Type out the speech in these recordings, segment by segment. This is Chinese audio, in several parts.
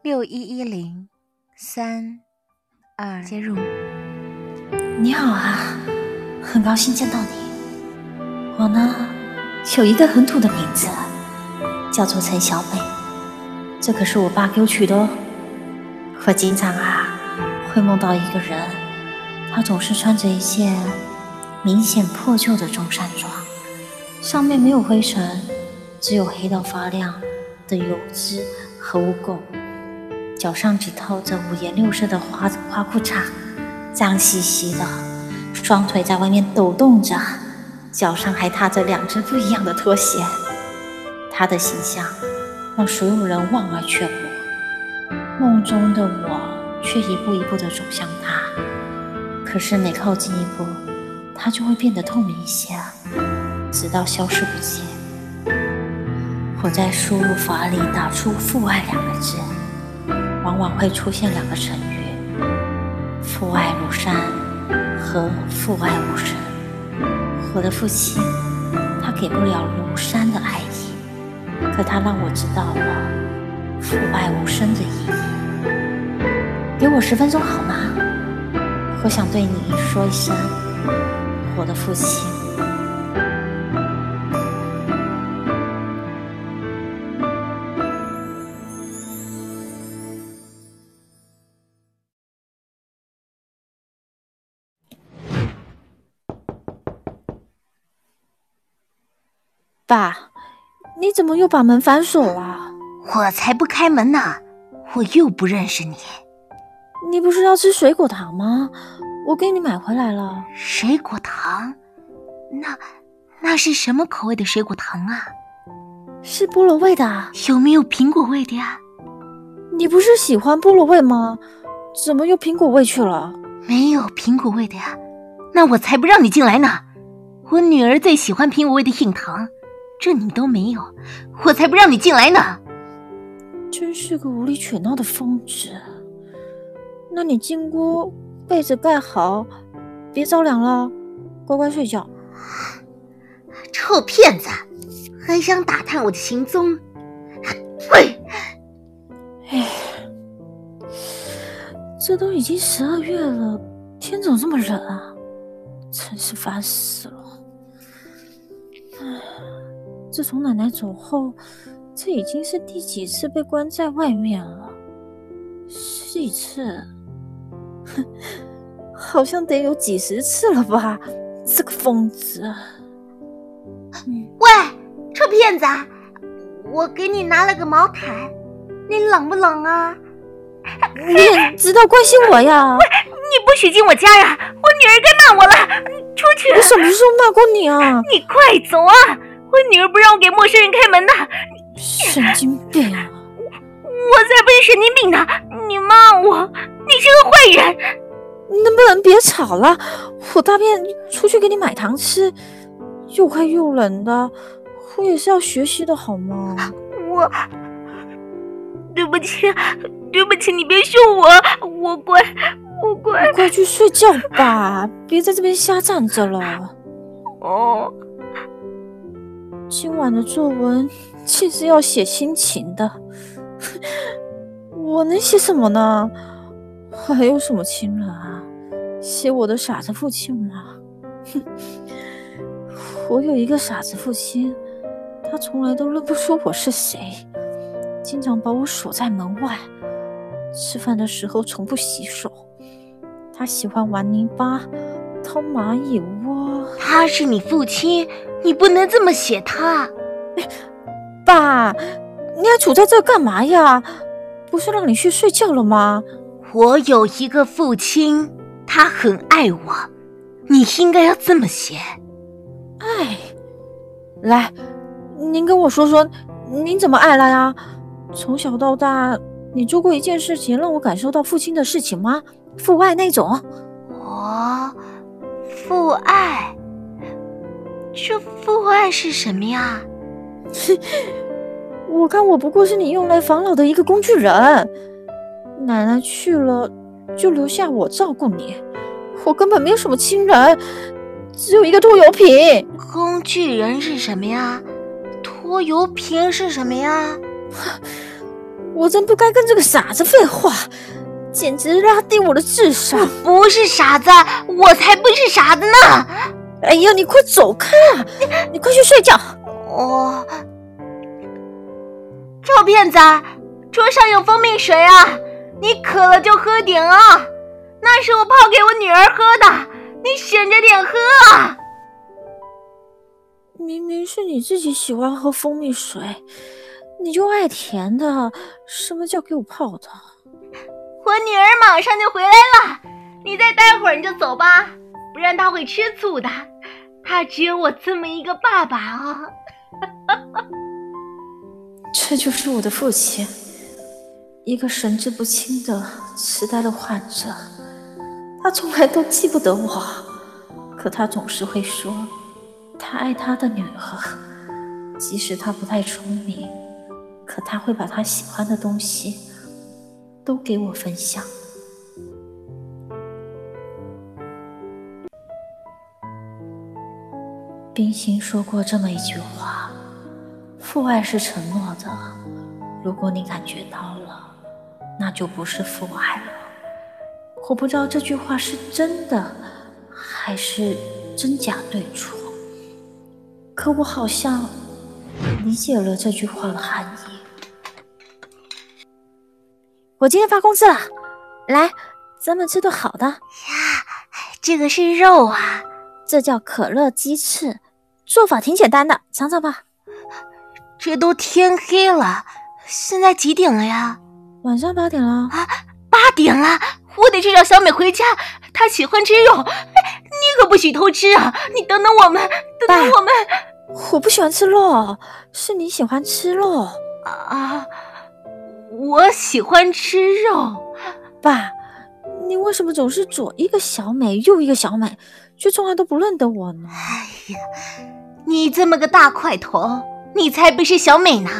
六一一零三二接入。你好啊，很高兴见到你。我呢，有一个很土的名字，叫做陈小北，这可是我爸给我取的哦。我经常啊，会梦到一个人，他总是穿着一件明显破旧的中山装，上面没有灰尘，只有黑到发亮的油脂和污垢。脚上只套着五颜六色的花花裤衩，脏兮兮的，双腿在外面抖动着，脚上还踏着两只不一样的拖鞋。他的形象让所有人望而却步，梦中的我却一步一步地走向他。可是每靠近一步，他就会变得透明一些，直到消失不见。我在输入法里打出“父爱”两个字。往往会出现两个成语：父爱如山和父爱无声。我的父亲，他给不了如山的爱意，可他让我知道了父爱无声的意义。给我十分钟好吗？我想对你说一声，我的父亲。爸，你怎么又把门反锁了？我才不开门呢！我又不认识你。你不是要吃水果糖吗？我给你买回来了。水果糖？那那是什么口味的水果糖啊？是菠萝味的。有没有苹果味的呀？你不是喜欢菠萝味吗？怎么又苹果味去了？没有苹果味的呀。那我才不让你进来呢！我女儿最喜欢苹果味的硬糖。这你都没有，我才不让你进来呢！真是个无理取闹的疯子。那你进屋，被子盖好，别着凉了，乖乖睡觉。臭骗子，还想打探我的行踪？呸！哎，这都已经十二月了，天怎么这么冷啊？真是烦死了。自从奶奶走后，这已经是第几次被关在外面了？十几次，哼，好像得有几十次了吧？这个疯子！喂，臭骗子，我给你拿了个毛毯，你冷不冷啊？你也知道关心我呀？喂，你不许进我家呀！我女儿该骂我了，出去！我什么时候骂过你啊？你快走啊！我女儿不让我给陌生人开门的，神经病！我才不是神经病呢！你骂我，你是个坏人！能不能别吵了？我大便出去给你买糖吃，又快又冷的，我也是要学习的好吗？我对不起，对不起，你别凶我，我乖，我乖，快去睡觉吧，别在这边瞎站着了。哦。今晚的作文竟是要写亲情的，我能写什么呢？还有什么亲人啊？写我的傻子父亲吗？哼，我有一个傻子父亲，他从来都认不出我是谁，经常把我锁在门外，吃饭的时候从不洗手，他喜欢玩泥巴。掏蚂蚁窝，他是你父亲，你不能这么写他。爸，你还杵在这干嘛呀？不是让你去睡觉了吗？我有一个父亲，他很爱我，你应该要这么写。爱，来，您跟我说说，您怎么爱了呀？从小到大，你做过一件事情让我感受到父亲的事情吗？父爱那种？我。父爱，这父爱是什么呀？我看我不过是你用来防老的一个工具人。奶奶去了，就留下我照顾你。我根本没有什么亲人，只有一个拖油瓶。工具人是什么呀？拖油瓶是什么呀？我真不该跟这个傻子废话，简直拉低我的智商。不是傻子，我才不是傻子呢！哎呀，你快走开啊！你快去睡觉。哦，臭骗子，桌上有蜂蜜水啊，你渴了就喝点啊，那是我泡给我女儿喝的，你省着点喝啊。明明是你自己喜欢喝蜂蜜水，你就爱甜的，什么叫给我泡的？我女儿马上就回来了，你再待会儿你就走吧，不然他会吃醋的。他只有我这么一个爸爸啊！这就是我的父亲，一个神志不清的痴呆的患者。他从来都记不得我，可他总是会说。他爱他的女儿，即使他不太聪明，可他会把他喜欢的东西都给我分享。冰心说过这么一句话：“父爱是承诺的，如果你感觉到了，那就不是父爱了。”我不知道这句话是真的还是真假对错。可我好像理解了这句话的含义。我今天发工资了，来，咱们吃顿好的。呀，这个是肉啊，这叫可乐鸡翅，做法挺简单的，尝尝吧。这都天黑了，现在几点了呀？晚上八点了。啊，八点了，我得去找小美回家，她喜欢吃肉。你可不许偷吃啊！你等等我们，等等我们。我不喜欢吃肉，是你喜欢吃肉啊！我喜欢吃肉，爸，你为什么总是左一个小美，右一个小美，却从来都不认得我呢？哎呀，你这么个大块头，你才不是小美呢！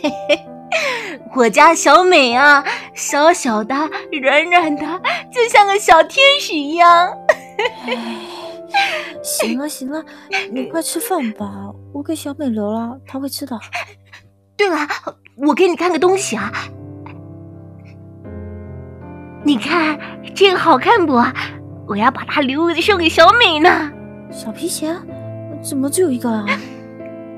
嘿嘿，我家小美啊，小小的，软软的，就像个小天使一样。行了行了，你快吃饭吧，我给小美留了，她会吃的。对了，我给你看个东西啊，你看这个好看不？我要把它留着送给小美呢。小皮鞋？怎么只有一个啊？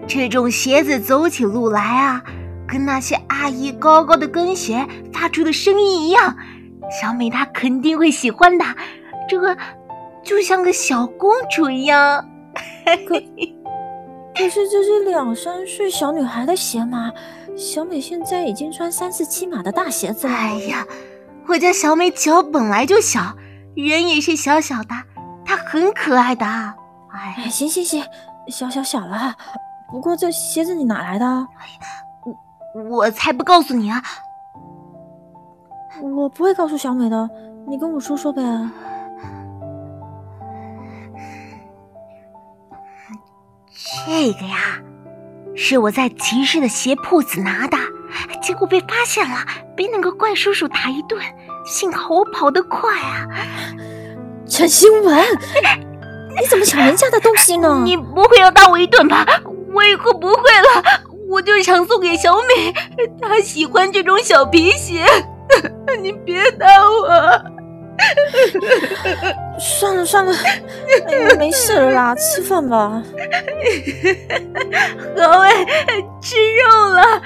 这种鞋子走起路来啊，跟那些阿姨高高的跟鞋发出的声音一样，小美她肯定会喜欢的。这个。就像个小公主一样，可可是这是两三岁小女孩的鞋码，小美现在已经穿三四七码的大鞋子了。哎呀，我家小美脚本来就小，人也是小小的，她很可爱的。哎，行行行，小小小了。不过这鞋子你哪来的？我我才不告诉你啊！我不会告诉小美的，你跟我说说呗。这个呀，是我在集市的鞋铺子拿的，结果被发现了，被那个怪叔叔打一顿。幸好我跑得快啊！陈新文，你怎么抢人家的东西呢？你不会要打我一顿吧？我以后不会了，我就想送给小美，她喜欢这种小皮鞋。你别打我。算了算了，没事了啦，吃饭吧。何伟吃肉了。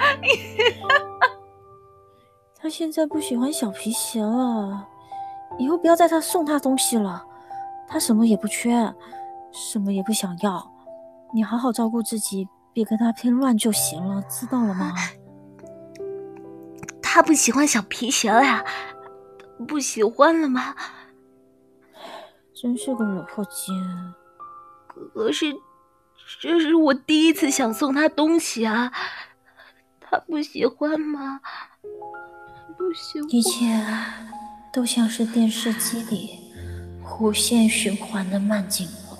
他现在不喜欢小皮鞋了，以后不要再他送他东西了。他什么也不缺，什么也不想要。你好好照顾自己，别跟他添乱就行了，知道了吗？他不喜欢小皮鞋了呀？不喜欢了吗？真是个惹祸精！可是，这是我第一次想送他东西啊，他不喜欢吗？不喜欢。一切都像是电视机里无限循环的慢镜头，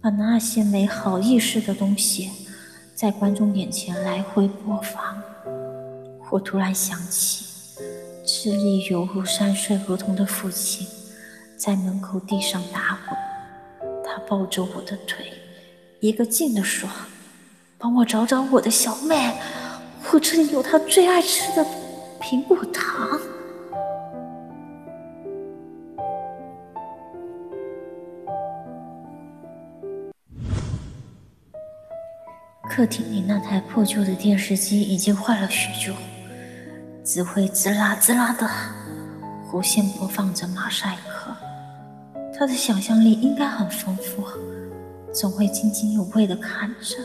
把那些美好意识的东西在观众眼前来回播放。我突然想起。智力犹如三岁儿童的父亲，在门口地上打滚。他抱着我的腿，一个劲地说：“帮我找找我的小妹，我这里有她最爱吃的苹果糖。客厅里那台破旧的电视机已经坏了许久，只会滋啦滋啦的无限播放着马赛克。他的想象力应该很丰富，总会津津有味的看着。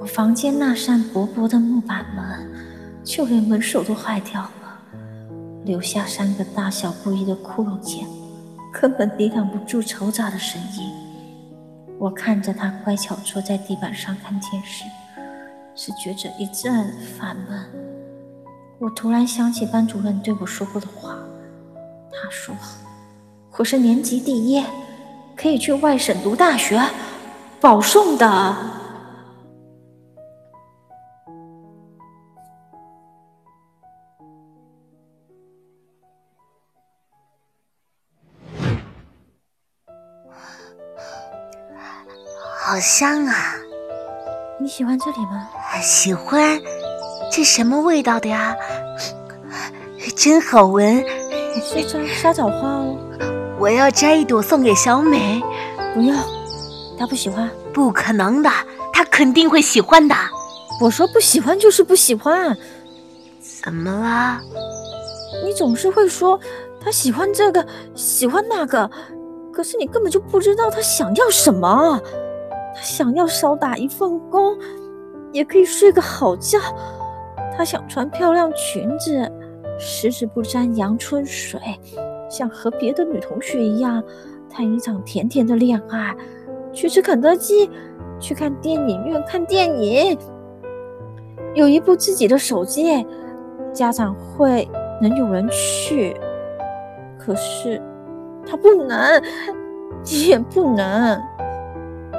我房间那扇薄薄的木板门，就连门手都坏掉了，留下三个大小不一的窟窿眼，根本抵挡不住嘈杂的声音。我看着他乖巧坐在地板上看电视，只觉着一阵烦闷。我突然想起班主任对我说过的话，他说：“我是年级第一，可以去外省读大学，保送的。”好香啊！你喜欢这里吗？喜欢。这什么味道的呀？真好闻。是摘沙枣花哦。我要摘一朵送给小美。不要，她不喜欢。不可能的，她肯定会喜欢的。我说不喜欢就是不喜欢。怎么了？你总是会说她喜欢这个，喜欢那个，可是你根本就不知道她想要什么。想要少打一份工，也可以睡个好觉。他想穿漂亮裙子，十指不沾阳春水，想和别的女同学一样谈一场甜甜的恋爱，去吃肯德基，去看电影院看电影，有一部自己的手机，家长会能有人去。可是他不能，也不能。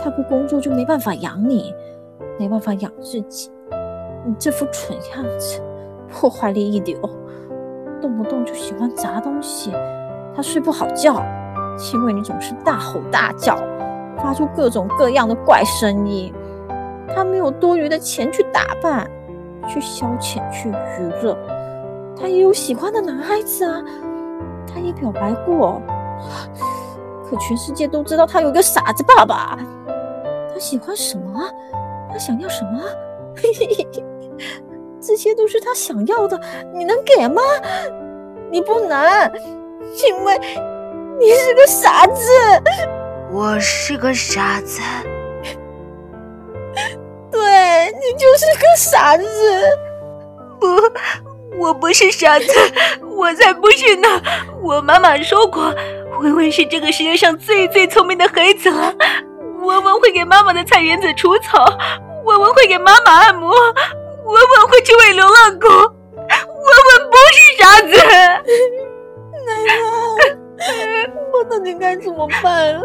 他不工作就没办法养你，没办法养自己。你这副蠢样子，破坏力一流，动不动就喜欢砸东西。他睡不好觉，因为你总是大吼大叫，发出各种各样的怪声音。他没有多余的钱去打扮、去消遣、去娱乐。他也有喜欢的男孩子啊，他也表白过，可全世界都知道他有个傻子爸爸。他喜欢什么？他想要什么？嘿嘿嘿，这些都是他想要的，你能给吗？你不能，因为你是个傻子。我是个傻子。对你就是个傻子。不，我不是傻子，我才不是呢。我妈妈说过，文文是这个世界上最最聪明的孩子了。文文会给妈妈的菜园子除草，文文会给妈妈按摩，文文会去喂流浪狗，文文不是傻子。奶奶，我到底该怎么办？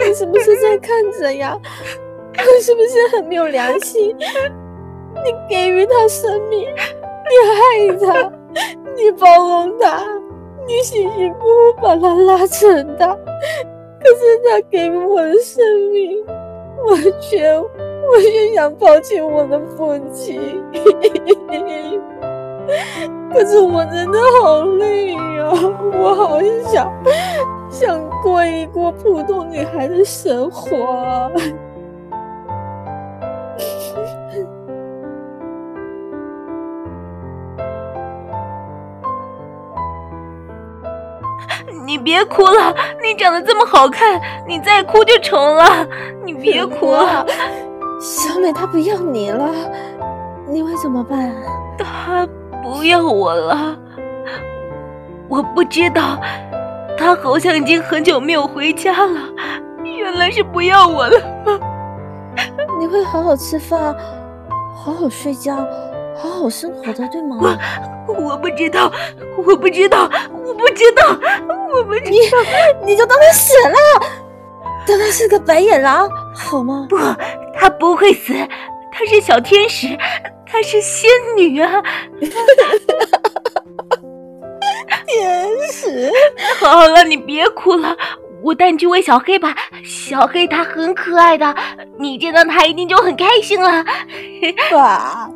你是不是在看着呀？我是不是很没有良心？你给予他生命，你爱他，你包容他，你辛辛苦苦把他拉扯大。可是他给我的生命，我却我却想抛弃我的父亲。可是我真的好累呀，我好想想过一过普通女孩的生活。你别哭了，你长得这么好看，你再哭就丑了。你别哭了，小美她不要你了，你会怎么办？她不要我了，我不知道，她好像已经很久没有回家了。原来是不要我了。你会好好吃饭，好好睡觉。好好生活的，对吗？我我不知道，我不知道，我不知道，我不知道。你你就当他死了，当他是个白眼狼，好吗？不，他不会死，他是小天使，他是仙女啊！天使，好了，你别哭了。我带你去喂小黑吧，小黑它很可爱的，你见到它一定就很开心了。爸，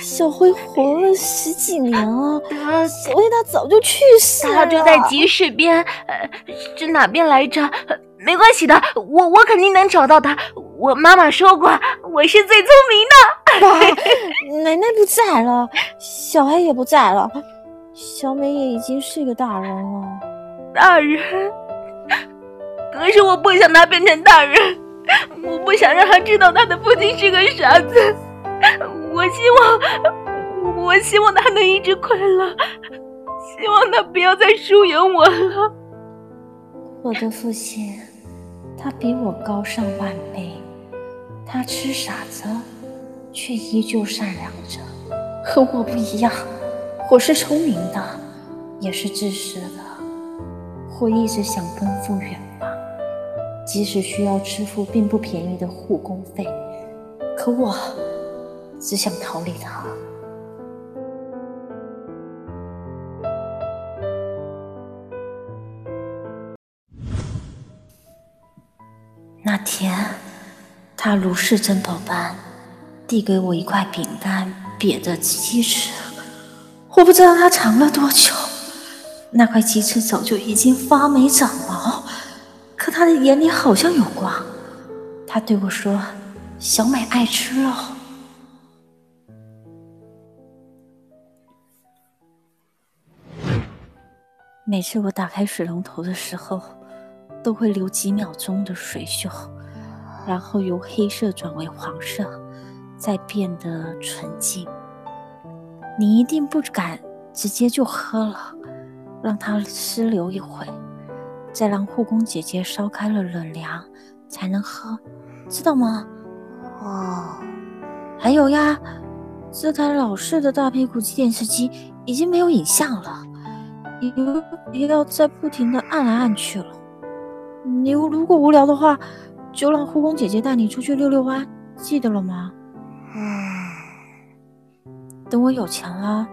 小辉活了十几年了，小辉他早就去世了。他就在集市边，呃，是哪边来着？没关系的，我我肯定能找到他。我妈妈说过，我是最聪明的。爸，奶奶不在了，小黑也不在了，小美也已经是个大人了。大人？可是我不想他变成大人，我不想让他知道他的父亲是个傻子。我希望，我希望他能一直快乐，希望他不要再疏远我了。我的父亲，他比我高上万倍，他吃傻子，却依旧善良着，和我不一样。我是聪明的，也是自私的，我一直想奔赴远方，即使需要支付并不便宜的护工费，可我。只想逃离他。那天，他如释珍宝般递给我一块饼干瘪的鸡翅，我不知道他藏了多久。那块鸡翅早就已经发霉长毛，可他的眼里好像有光。他对我说：“小美爱吃肉。”每次我打开水龙头的时候，都会流几秒钟的水锈，然后由黑色转为黄色，再变得纯净。你一定不敢直接就喝了，让它湿流一会，再让护工姐姐烧开了冷凉才能喝，知道吗？哦，还有呀，这台老式的大屁股电视机已经没有影像了。你不要再不停的按来按去了。你如果无聊的话，就让护工姐姐带你出去溜溜弯，记得了吗？嗯。等我有钱了，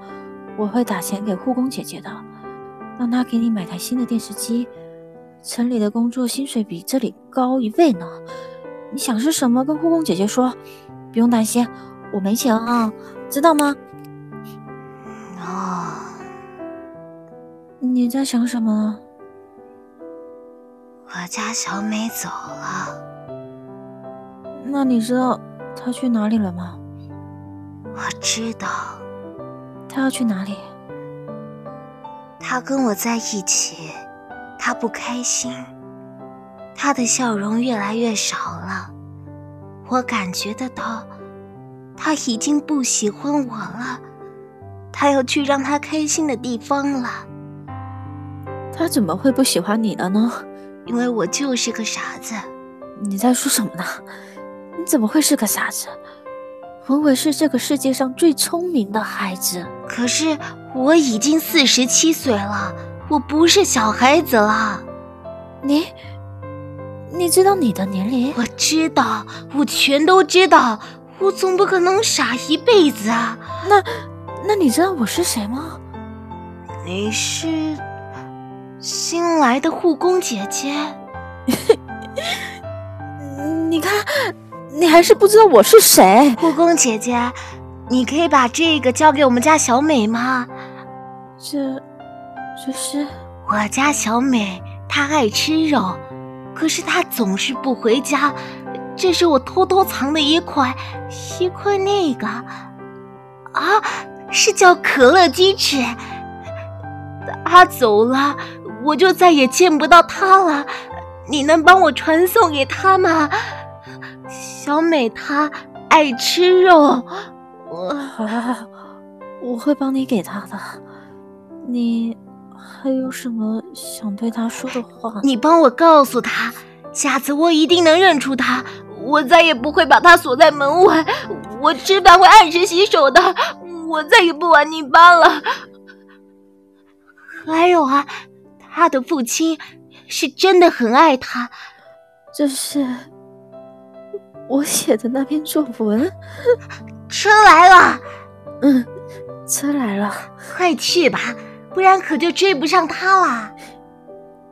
我会打钱给护工姐姐的，让她给你买台新的电视机。城里的工作薪水比这里高一倍呢。你想吃什么，跟护工姐姐说，不用担心，我没钱啊，知道吗？你在想什么？我家小美走了。那你知道她去哪里了吗？我知道。她要去哪里？她跟我在一起，她不开心，她的笑容越来越少了。我感觉得到，她已经不喜欢我了。她要去让她开心的地方了。他怎么会不喜欢你了呢？因为我就是个傻子。你在说什么呢？你怎么会是个傻子？文文是这个世界上最聪明的孩子。可是我已经四十七岁了，我不是小孩子了。你，你知道你的年龄？我知道，我全都知道。我总不可能傻一辈子啊。那，那你知道我是谁吗？你是。新来的护工姐姐，你看，你还是不知道我是谁。护工姐姐，你可以把这个交给我们家小美吗？这，这是我家小美，她爱吃肉，可是她总是不回家。这是我偷偷藏的一块，一块那个，啊，是叫可乐鸡翅。她走了。我就再也见不到他了，你能帮我传送给他吗？小美她爱吃肉，我好好，我会帮你给他的。你还有什么想对他说的话？你帮我告诉他，下次我一定能认出他，我再也不会把他锁在门外。我吃饭会按时洗手的，我再也不玩泥巴了。还有啊。他的父亲是真的很爱他，这是我写的那篇作文。车来了，嗯，车来了，快去吧，不然可就追不上他了。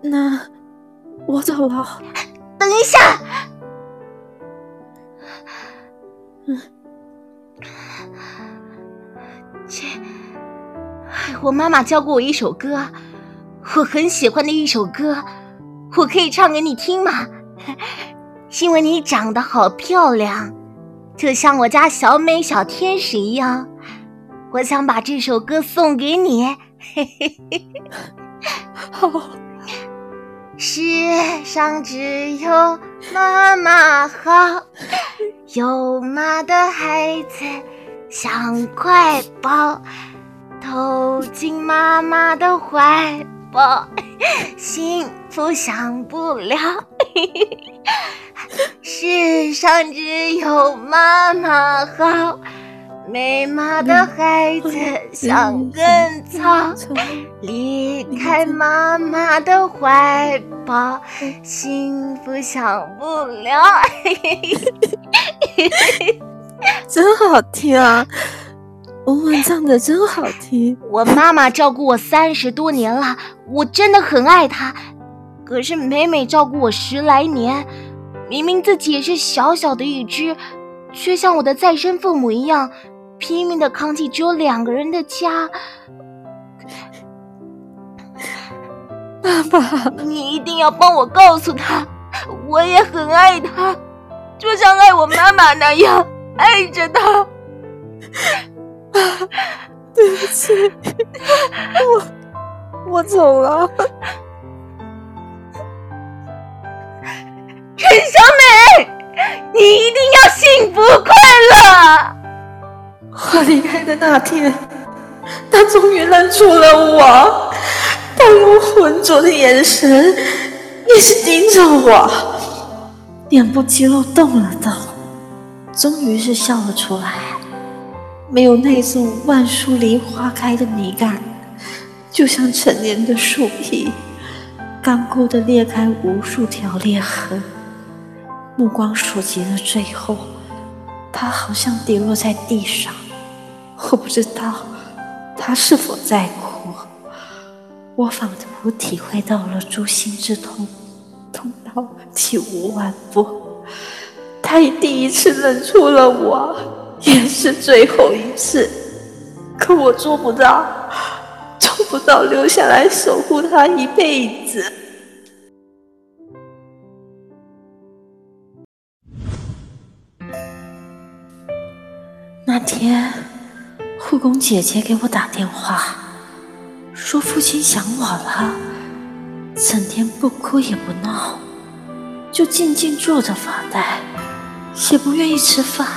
那我走了。等一下，嗯，这，我妈妈教过我一首歌，我很喜欢的一首歌，我可以唱给你听吗？因为你长得好漂亮，就像我家小美小天使一样，我想把这首歌送给你。嘿嘿嘿，好。世上只有妈妈好，有妈的孩子像块宝，投进妈妈的怀宝，幸福享不了。世上只有妈妈好。没妈的孩子像根草，离开妈妈的怀抱，幸福享不了。真好听啊！文文唱的真好听。我妈妈照顾我三十多年了，我真的很爱她。可是每每照顾我十来年，明明自己也是小小的一只，却像我的再生父母一样。拼命的扛起只有两个人的家，爸爸，你一定要帮我告诉他，我也很爱他，就像爱我妈妈那样爱着他。对不起，我我走了。陈小美，你一定要幸福快乐。我离开的那天，他终于认出了我，他用浑浊的眼神一直盯着我，脸部肌肉动了动，终于是笑了出来，没有那种万树梨花开的美感，就像陈年的树皮，干枯的裂开无数条裂痕，目光所及的最后，他好像跌落在地上。我不知道他是否在哭，我仿佛体会到了诛心之痛，痛到体无完肤。他以第一次认出了我，也是最后一次。可我做不到，做不到留下来守护他一辈子。那天。护工姐姐给我打电话，说父亲想我了，整天不哭也不闹，就静静坐着发呆，也不愿意吃饭。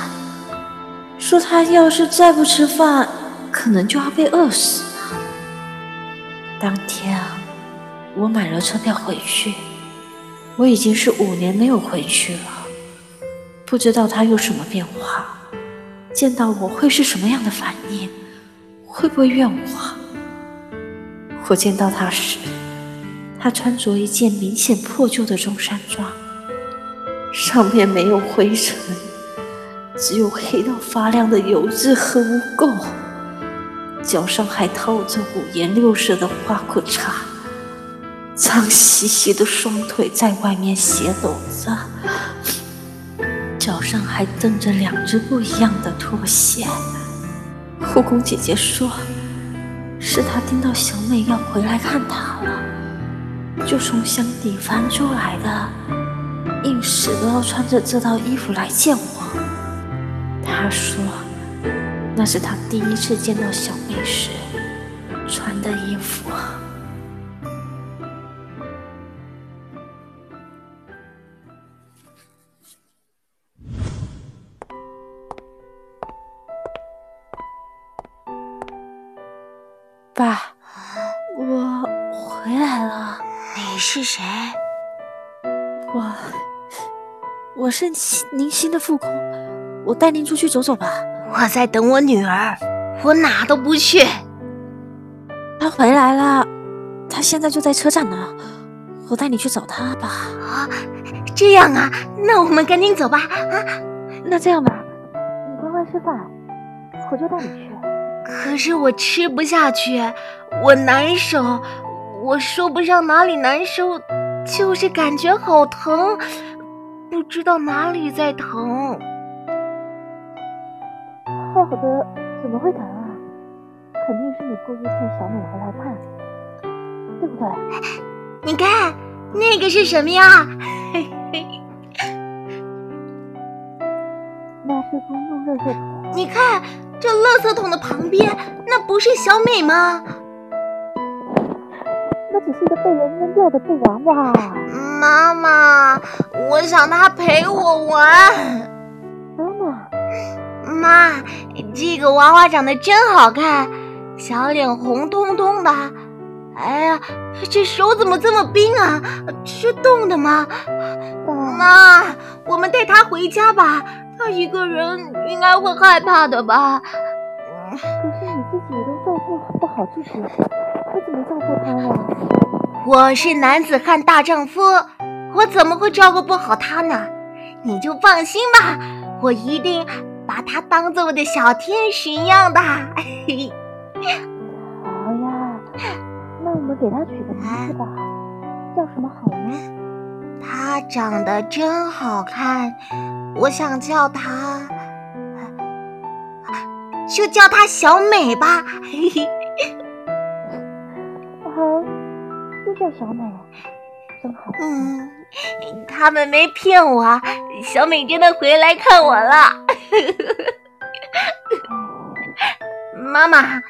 说他要是再不吃饭，可能就要被饿死了。当天啊，我买了车票回去，我已经是五年没有回去了，不知道他有什么变化。见到我会是什么样的反应？会不会怨我？我见到他时，他穿着一件明显破旧的中山装，上面没有灰尘，只有黑到发亮的油渍和污垢，脚上还套着五颜六色的花裤衩，脏兮兮的双腿在外面斜抖着。脚上还蹬着两只不一样的拖鞋。护工姐姐说，是她听到小美要回来看她了，就从箱底翻出来的，硬是都要穿着这套衣服来见我。他说，那是他第一次见到小妹时穿的衣服。爸，我回来了。你是谁？我，我是您新的副工。我带您出去走走吧。我在等我女儿，我哪都不去。她回来了，她现在就在车站呢。我带你去找她吧。啊，这样啊，那我们赶紧走吧。啊，那这样吧，你乖乖吃饭，我就带你去。可是我吃不下去，我难受，我说不上哪里难受，就是感觉好疼，不知道哪里在疼。好好的怎么会疼啊？肯定是你故意骗小美回来看，对不对？你看那个是什么呀？嘿嘿，那是公共垃圾桶。你看这垃圾桶的旁边，那不是小美吗？那只是一个被人扔掉的布娃娃。妈妈，我想她陪我玩。妈这个娃娃长得真好看，小脸红彤彤的。哎呀，这手怎么这么冰啊？是冻的吗？妈，我们带他回家吧，他一个人应该会害怕的吧？可是你自己都照顾不好自己，我怎么照顾他呀？我是男子汉大丈夫，我怎么会照顾不好他呢？你就放心吧，我一定把她当做我的小天使一样的。好呀，那我们给她取个名字吧，叫什么好呢？她长得真好看，我想叫她，就叫她小美吧。嘿嘿。好，就叫小美，真好。嗯，他们没骗我，小美真的回来看我了。妈妈，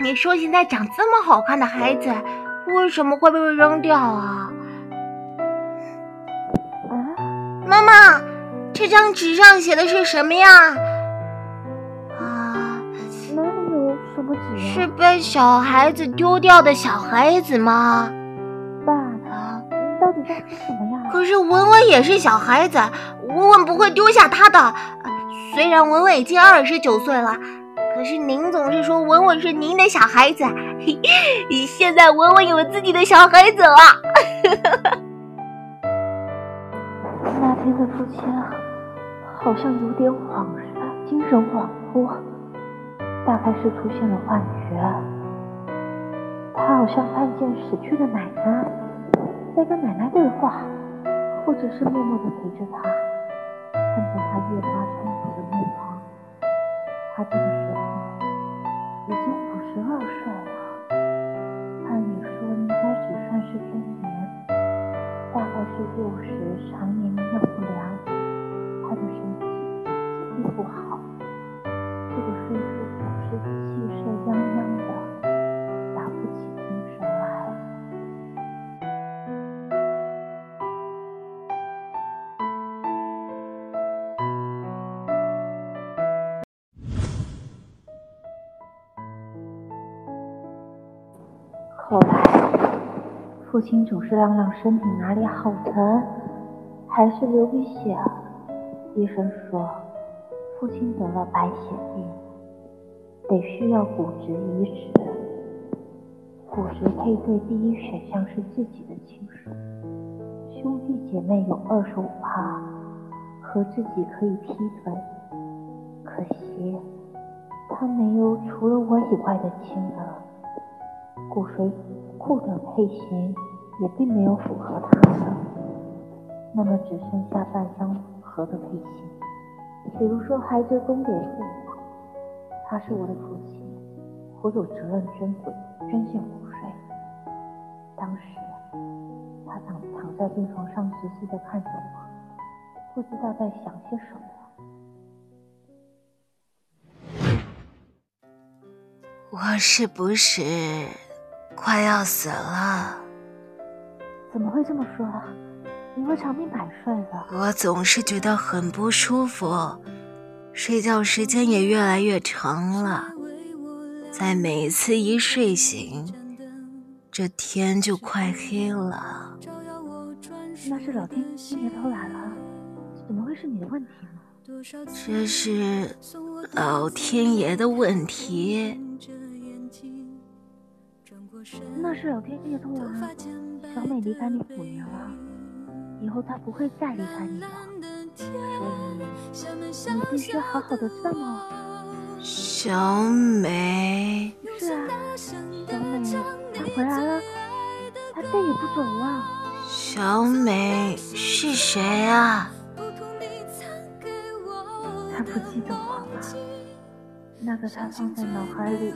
你说现在长这么好看的孩子，为什么会被扔掉啊？啊，妈妈，这张纸上写的是什么呀？啊，哪里有什么纸呀？是被小孩子丢掉的小孩子吗？爸，啊，你到底在说什么呀？可是文文也是小孩子，文文不会丢下他的。虽然文文已经二十九岁了，可是您总是说文文是您的小孩子。嘿，现在文文有自己的小孩子了。那天的父亲好像有点恍然，精神恍惚，大概是出现了幻觉。他好像看见死去的奶奶在跟奶奶对话，或者是默默地陪着他，看见他越发苍老的面庞。他这个时候已经五十二岁了，按理说应该只算是中年。大概是幼时常年营养不良，父亲总是嚷嚷身体哪里好疼，还是流鼻血。医生说，父亲得了白血病，得需要骨质移植。骨髓配对第一选项是自己的亲属，兄弟姐妹有二十五趴，和自己可以劈腿。可惜，他没有除了我以外的亲人。骨髓库的配型也并没有符合他的，那么只剩下半张合的配型。比如说孩子供给户，他是我的父亲，我有责任捐骨捐献骨髓。当时他躺躺在病床上，直直的看着我，不知道在想些什么。我是不是快要死了？怎么会这么说啊？你会长命百岁的。我总是觉得很不舒服，睡觉时间也越来越长了。在每次一睡醒，这天就快黑了。那是老天爷偷懒了，怎么会是你的问题呢？这是老天爷的问题。那是老天爷偷懒了。小美离开你五年了，以后她不会再离开你了，所以你必须好好的照顾。小美，是啊，小美她回来了，她再也不走了。小美是谁啊？她不记得了。那个他放在脑海里一辈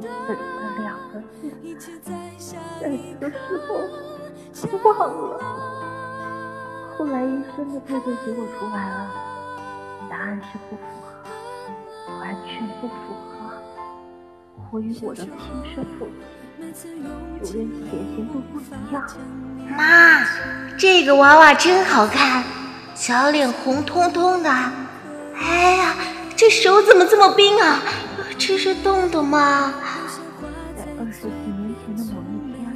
子的两个字，在这个时候忘了。后来医生的配对结果出来了，答案是不符合，完全不符合。我与我的亲生父亲，就连血型都不一样。妈，这个娃娃真好看，小脸红彤彤的。哎呀！这手怎么这么冰啊？这是冻的吗？在二十几年前的某一天，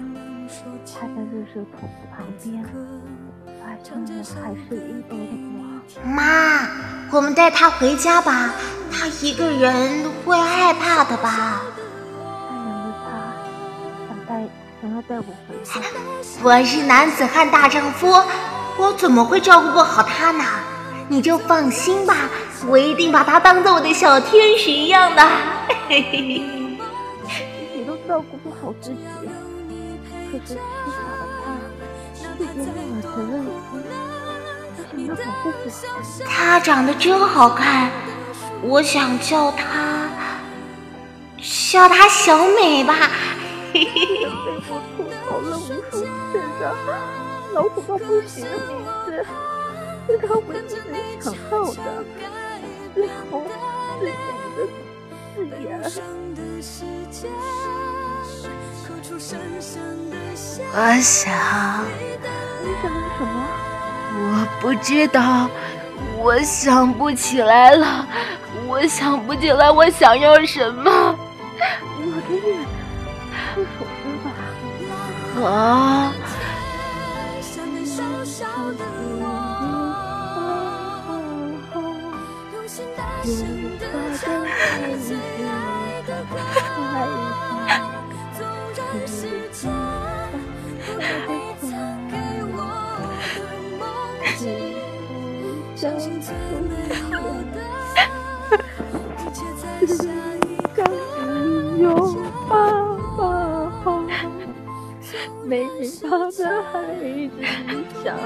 他在热水桶旁边发现了还是一包的我。妈，我们带他回家吧，他一个人会害怕的吧？善良的他想带想要带我回家。我是男子汉大丈夫，我怎么会照顾不好他呢？你就放心吧，我一定把他当做我的小天使一样的。嘿嘿嘿，你都照顾不好自己，可是不傻的他，却拥有了责任。他长得真好看，我想叫他，叫他小美吧。嘿嘿嘿，被我吐槽了无数次的老土到不行的名字。是他唯一想到的，最后自演的自演。我想，你想什么？我不知道，我想不起来了，我想不起来我想要什么。我给你做首诗吧。啊。有个拥抱吧。没发的孩子像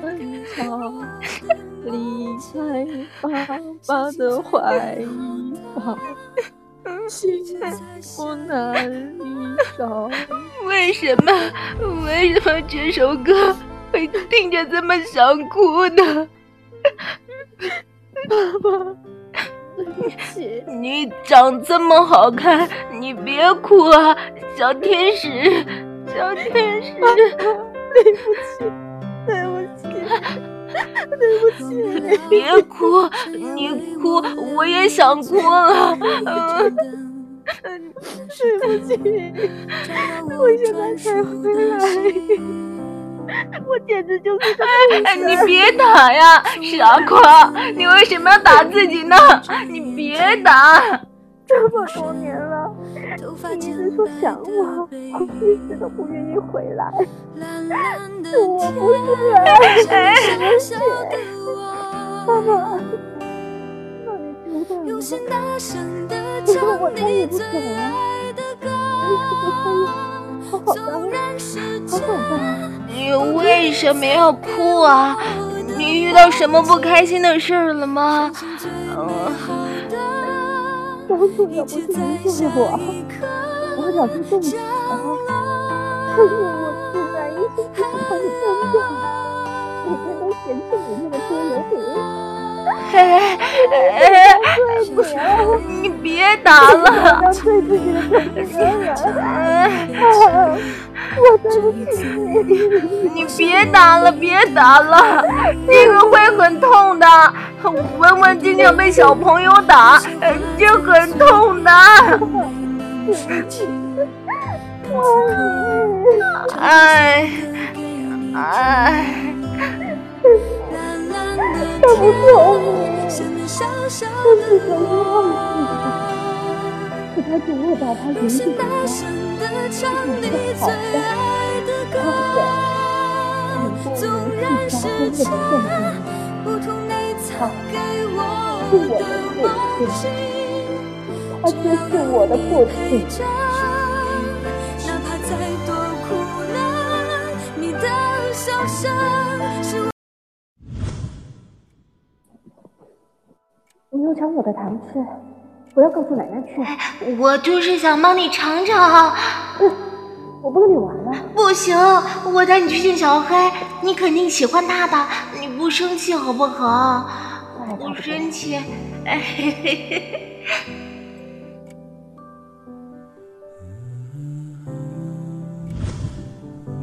根草。离开爸爸的怀抱，幸福哪里找？为什么？为什么这首歌会听着这么想哭呢？爸爸，对不起。你长这么好看，你别哭啊，小天使，小天使。对不起，对不起。对不起，别哭，你哭我也想哭了。对不起，我现在才回来，我简直就是……哎，你别打呀，傻瓜，你为什么要打自己呢？你别打。这么多年了，你一直说想我，我一直都不愿意回来。是我不是人，对不起，爸爸。那你知道吗？如果我再也不走了，你可不可以好好的、好好的？你为什么要哭啊？你遇到什么不开心的事了吗？嗯。当初要不是你救了我，我早就中奖了。可是我自然一心只想你当掉，每天都嫌弃你那个拖油瓶。哎哎，你别打了！当最自己的，我对不起你。你别打了，别打了，这个会很痛的。文文经常被小朋友打，就很痛的。哎哎，他不错，我是怎么忘记的？可他总会把他原本的变成好的、好的，很多人去发生的证明。他是我的父亲，他就是我的父亲。我又将我的糖吃，不要告诉奶奶去。我就是想帮你尝尝。嗯，我不跟你玩了。不行，我带你去见小黑，你肯定喜欢他的，你不生气好不好？不生气。哎嘿嘿嘿。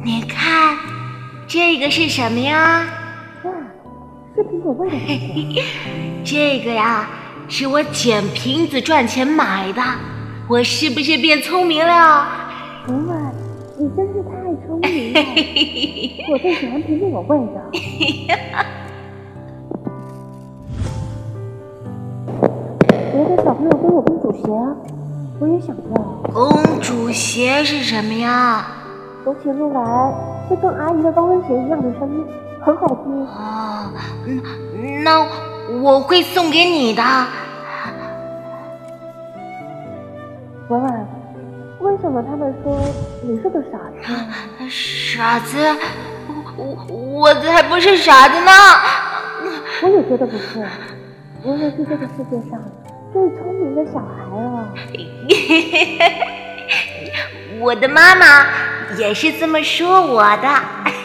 你看，这个是什么呀？哇，是苹果味的。这个呀，是我捡瓶子赚钱买的。我是不是变聪明了？文文，你真是明了。我最喜欢苹果味的。别的小朋友都有公主鞋，我也想要。公主鞋是什么呀？走起路来会跟阿姨的高跟鞋一样的声音，很好听。哦，那我会送给你的。文婉，为什么他们说你是个傻子？傻子？我我我才不是傻子呢！我也觉得不是，我也是这个世界上最聪明的小孩了。我的妈妈也是这么说我的。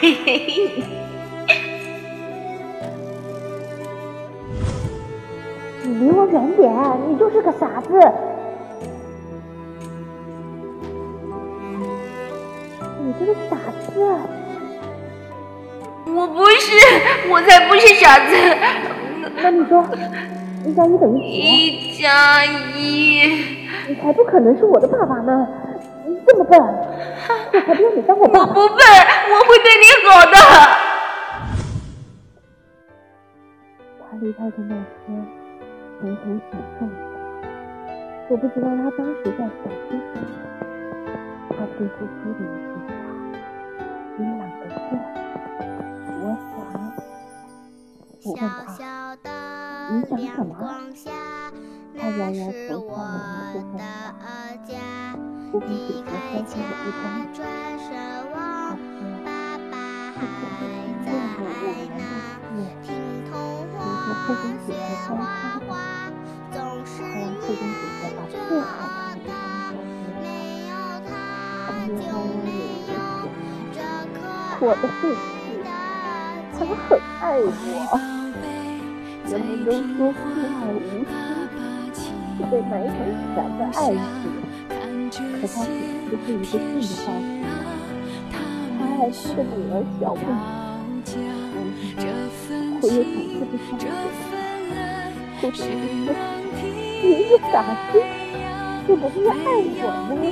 你离我远点，你就是个傻子。这个傻子！我不是，我才不是傻子。那你说，一加一等于几？一加一。你才不可能是我的爸爸呢！你这么笨，我才不要你当我爸爸。我不笨，我会对你好的。他离开的那天，狠狠想中了。我不知道他当时在想些什么。他最后说的一。我想，我问他，你想什么？他摇摇头，笑了一个风骚。我跟姐姐悄悄的一张嘴，他说：“这是我们任务我们的事，如何慧珍姐姐教他的。他让慧珍姐姐把最好的礼物送给我。因为我有一个我的父亲，他很爱我。人们都说父爱无私，是被埋成伞的爱情。”可他只是一个信的告诉我，他爱他的女儿小妹。嗯，我也想这么相信。可是你一个傻子，怎么会爱我呢？没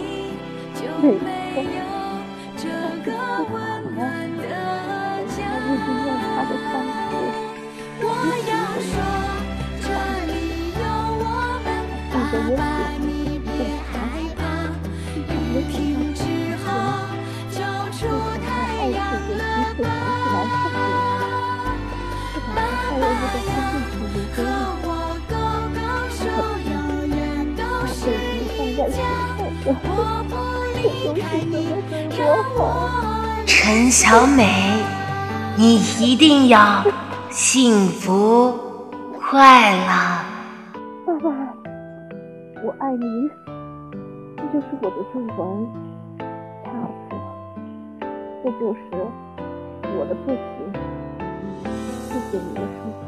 错，直用他的方式，一直记得我喜欢。陈小美，你一定要幸福快乐。爸爸，我爱你，这就是我的中文，恰子，这就是我的父亲，谢谢你的出现。